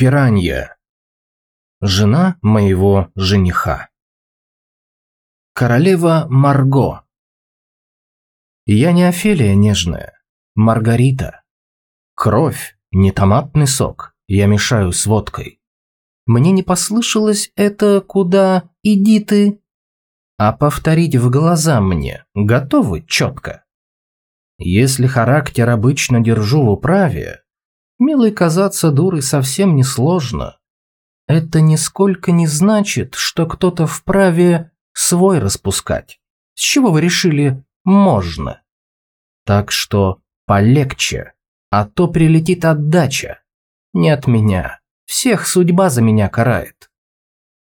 Пиранья. Жена моего жениха. Королева Марго. Я не Офелия нежная, Маргарита. Кровь, не томатный сок, я мешаю с водкой. Мне не послышалось это «куда иди ты», а повторить в глаза мне готовы четко. Если характер обычно держу в управе, милой казаться дурой совсем не сложно. Это нисколько не значит, что кто-то вправе свой распускать. С чего вы решили «можно»? Так что полегче, а то прилетит отдача. Не от меня. Всех судьба за меня карает.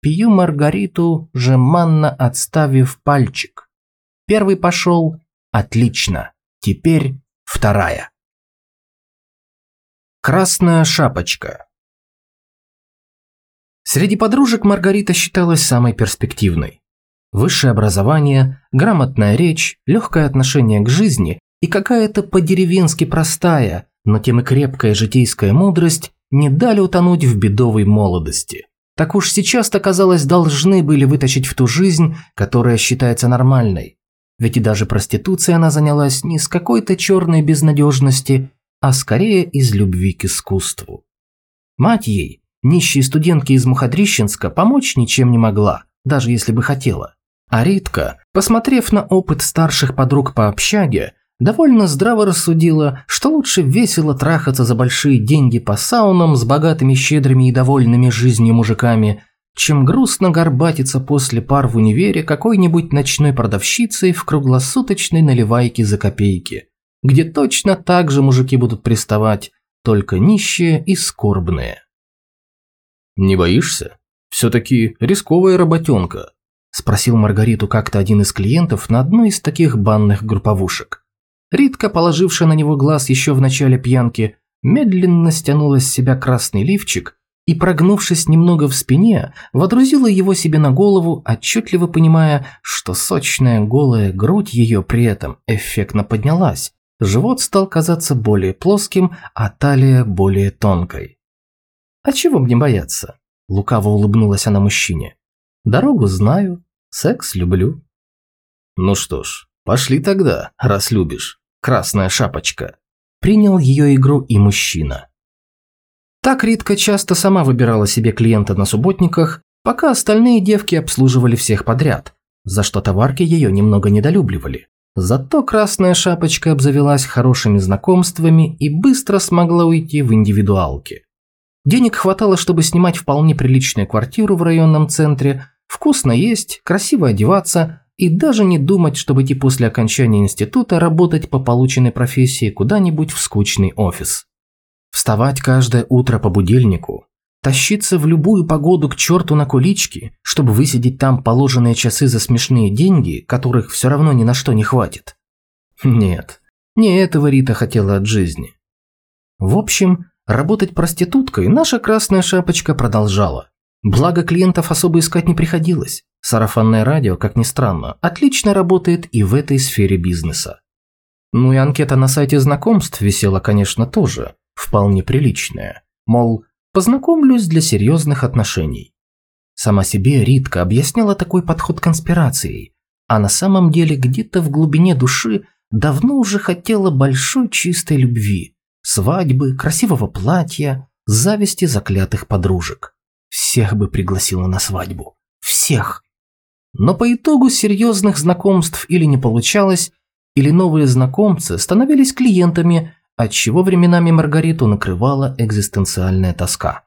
Пью Маргариту, жеманно отставив пальчик. Первый пошел. Отлично. Теперь вторая. Красная шапочка. Среди подружек Маргарита считалась самой перспективной. Высшее образование, грамотная речь, легкое отношение к жизни и какая-то по-деревенски простая, но тем и крепкая житейская мудрость не дали утонуть в бедовой молодости. Так уж сейчас-то, казалось, должны были вытащить в ту жизнь, которая считается нормальной. Ведь и даже проституцией она занялась не с какой-то черной безнадежности, а скорее из любви к искусству. Мать ей, нищей студентке из Мухадрищенска, помочь ничем не могла, даже если бы хотела. А Ритка, посмотрев на опыт старших подруг по общаге, довольно здраво рассудила, что лучше весело трахаться за большие деньги по саунам с богатыми, щедрыми и довольными жизнью мужиками – чем грустно горбатиться после пар в универе какой-нибудь ночной продавщицей в круглосуточной наливайке за копейки, где точно так же мужики будут приставать, только нищие и скорбные. «Не боишься? Все-таки рисковая работенка», – спросил Маргариту как-то один из клиентов на одной из таких банных групповушек. Ритка, положившая на него глаз еще в начале пьянки, медленно стянула с себя красный лифчик и, прогнувшись немного в спине, водрузила его себе на голову, отчетливо понимая, что сочная голая грудь ее при этом эффектно поднялась. Живот стал казаться более плоским, а талия более тонкой. «А чего мне бояться?» – лукаво улыбнулась она мужчине. «Дорогу знаю, секс люблю». «Ну что ж, пошли тогда, раз любишь, красная шапочка». Принял ее игру и мужчина. Так Ритка часто сама выбирала себе клиента на субботниках, пока остальные девки обслуживали всех подряд, за что товарки ее немного недолюбливали. Зато Красная Шапочка обзавелась хорошими знакомствами и быстро смогла уйти в индивидуалки. Денег хватало, чтобы снимать вполне приличную квартиру в районном центре, вкусно есть, красиво одеваться и даже не думать, чтобы идти после окончания института работать по полученной профессии куда-нибудь в скучный офис. Вставать каждое утро по будильнику, тащиться в любую погоду к черту на кулички, чтобы высидеть там положенные часы за смешные деньги, которых все равно ни на что не хватит. Нет, не этого Рита хотела от жизни. В общем, работать проституткой наша красная шапочка продолжала. Благо клиентов особо искать не приходилось. Сарафанное радио, как ни странно, отлично работает и в этой сфере бизнеса. Ну и анкета на сайте знакомств висела, конечно, тоже вполне приличная. Мол, познакомлюсь для серьезных отношений. Сама себе Ритка объясняла такой подход конспирацией, а на самом деле где-то в глубине души давно уже хотела большой чистой любви, свадьбы, красивого платья, зависти заклятых подружек. Всех бы пригласила на свадьбу. Всех. Но по итогу серьезных знакомств или не получалось, или новые знакомцы становились клиентами, отчего временами Маргариту накрывала экзистенциальная тоска.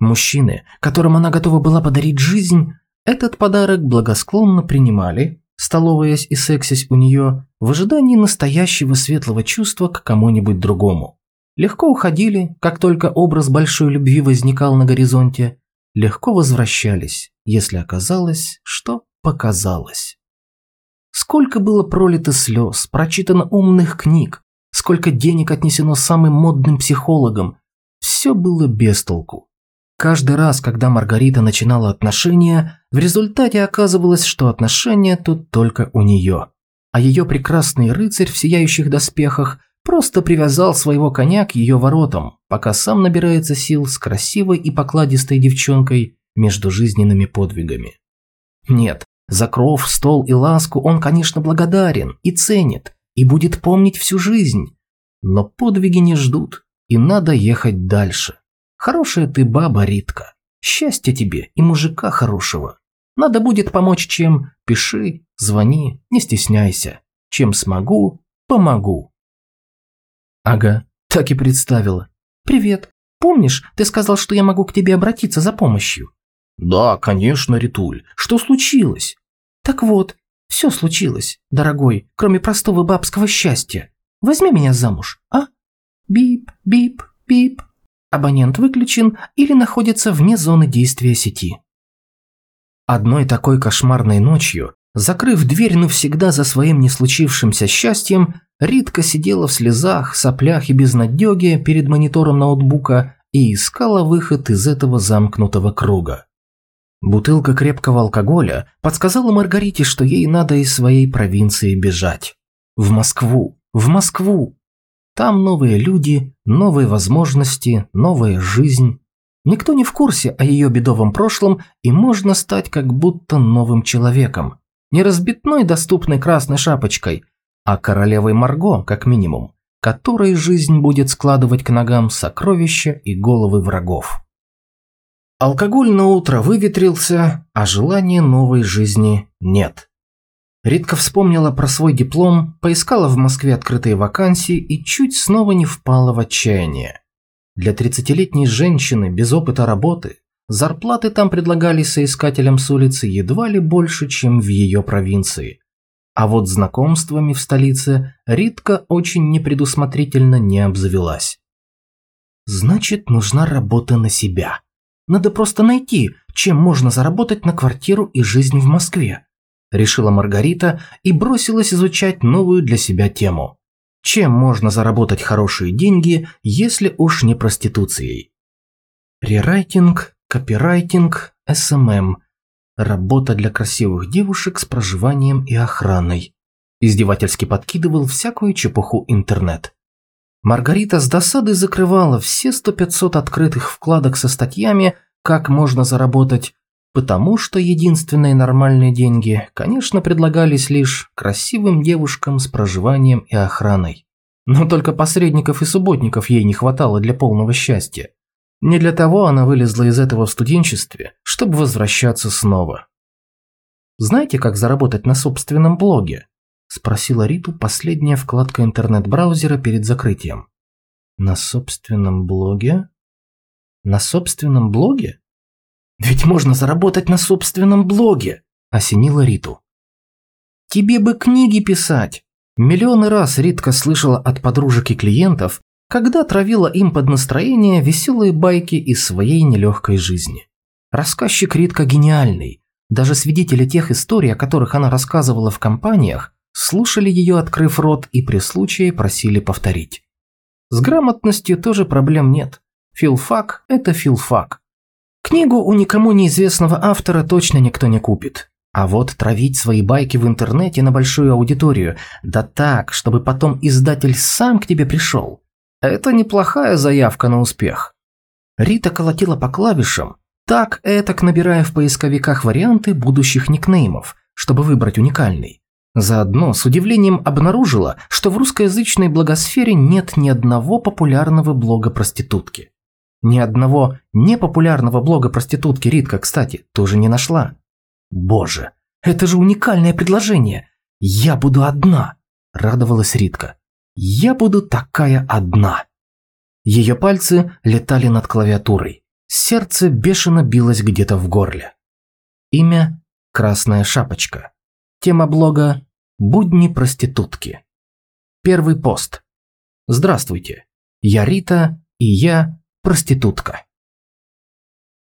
Мужчины, которым она готова была подарить жизнь, этот подарок благосклонно принимали, столоваясь и сексясь у нее, в ожидании настоящего светлого чувства к кому-нибудь другому. Легко уходили, как только образ большой любви возникал на горизонте, легко возвращались, если оказалось, что показалось. Сколько было пролито слез, прочитано умных книг, сколько денег отнесено самым модным психологам. Все было без толку. Каждый раз, когда Маргарита начинала отношения, в результате оказывалось, что отношения тут только у нее. А ее прекрасный рыцарь в сияющих доспехах Просто привязал своего коня к ее воротам, пока сам набирается сил с красивой и покладистой девчонкой между жизненными подвигами. Нет, за кров, стол и ласку он, конечно, благодарен и ценит, и будет помнить всю жизнь. Но подвиги не ждут, и надо ехать дальше. Хорошая ты баба, Ритка. Счастья тебе и мужика хорошего. Надо будет помочь чем, пиши, звони, не стесняйся. Чем смогу, помогу. Ага, так и представила. Привет. Помнишь, ты сказал, что я могу к тебе обратиться за помощью? Да, конечно, Ритуль. Что случилось? Так вот, все случилось, дорогой, кроме простого бабского счастья. Возьми меня замуж, а? Бип, бип, бип. Абонент выключен или находится вне зоны действия сети. Одной такой кошмарной ночью, закрыв дверь навсегда за своим не случившимся счастьем, Ритка сидела в слезах, соплях и безнадеге перед монитором ноутбука и искала выход из этого замкнутого круга. Бутылка крепкого алкоголя подсказала Маргарите, что ей надо из своей провинции бежать. В Москву, в Москву. Там новые люди, новые возможности, новая жизнь. Никто не в курсе о ее бедовом прошлом, и можно стать как будто новым человеком. Не разбитной доступной красной шапочкой, а королевой Марго, как минимум, которой жизнь будет складывать к ногам сокровища и головы врагов. Алкоголь на утро выветрился, а желания новой жизни нет. Ритка вспомнила про свой диплом, поискала в Москве открытые вакансии и чуть снова не впала в отчаяние. Для 30-летней женщины без опыта работы зарплаты там предлагали соискателям с улицы едва ли больше, чем в ее провинции. А вот знакомствами в столице Ритка очень непредусмотрительно не обзавелась. Значит, нужна работа на себя. Надо просто найти, чем можно заработать на квартиру и жизнь в Москве. Решила Маргарита и бросилась изучать новую для себя тему. Чем можно заработать хорошие деньги, если уж не проституцией? Рерайтинг, копирайтинг, SMM. Работа для красивых девушек с проживанием и охраной. Издевательски подкидывал всякую чепуху интернет. Маргарита с досадой закрывала все сто пятьсот открытых вкладок со статьями «Как можно заработать», потому что единственные нормальные деньги, конечно, предлагались лишь красивым девушкам с проживанием и охраной. Но только посредников и субботников ей не хватало для полного счастья. Не для того она вылезла из этого в студенчестве, чтобы возвращаться снова. Знаете, как заработать на собственном блоге? Спросила Риту последняя вкладка интернет-браузера перед закрытием. На собственном блоге? На собственном блоге? Ведь можно заработать на собственном блоге, осенила Риту. Тебе бы книги писать. Миллионы раз Ритка слышала от подружек и клиентов, когда травила им под настроение веселые байки из своей нелегкой жизни. Рассказчик Ритка гениальный. Даже свидетели тех историй, о которых она рассказывала в компаниях, слушали ее, открыв рот, и при случае просили повторить. С грамотностью тоже проблем нет. Филфак – это филфак. Книгу у никому неизвестного автора точно никто не купит. А вот травить свои байки в интернете на большую аудиторию, да так, чтобы потом издатель сам к тебе пришел. Это неплохая заявка на успех. Рита колотила по клавишам, так этак набирая в поисковиках варианты будущих никнеймов, чтобы выбрать уникальный. Заодно с удивлением обнаружила, что в русскоязычной благосфере нет ни одного популярного блога проститутки. Ни одного непопулярного блога проститутки Ритка, кстати, тоже не нашла. Боже, это же уникальное предложение. Я буду одна, радовалась Ритка. Я буду такая одна. Ее пальцы летали над клавиатурой. Сердце бешено билось где-то в горле. Имя – Красная Шапочка. Тема блога «Будни проститутки». Первый пост. Здравствуйте. Я Рита, и я проститутка.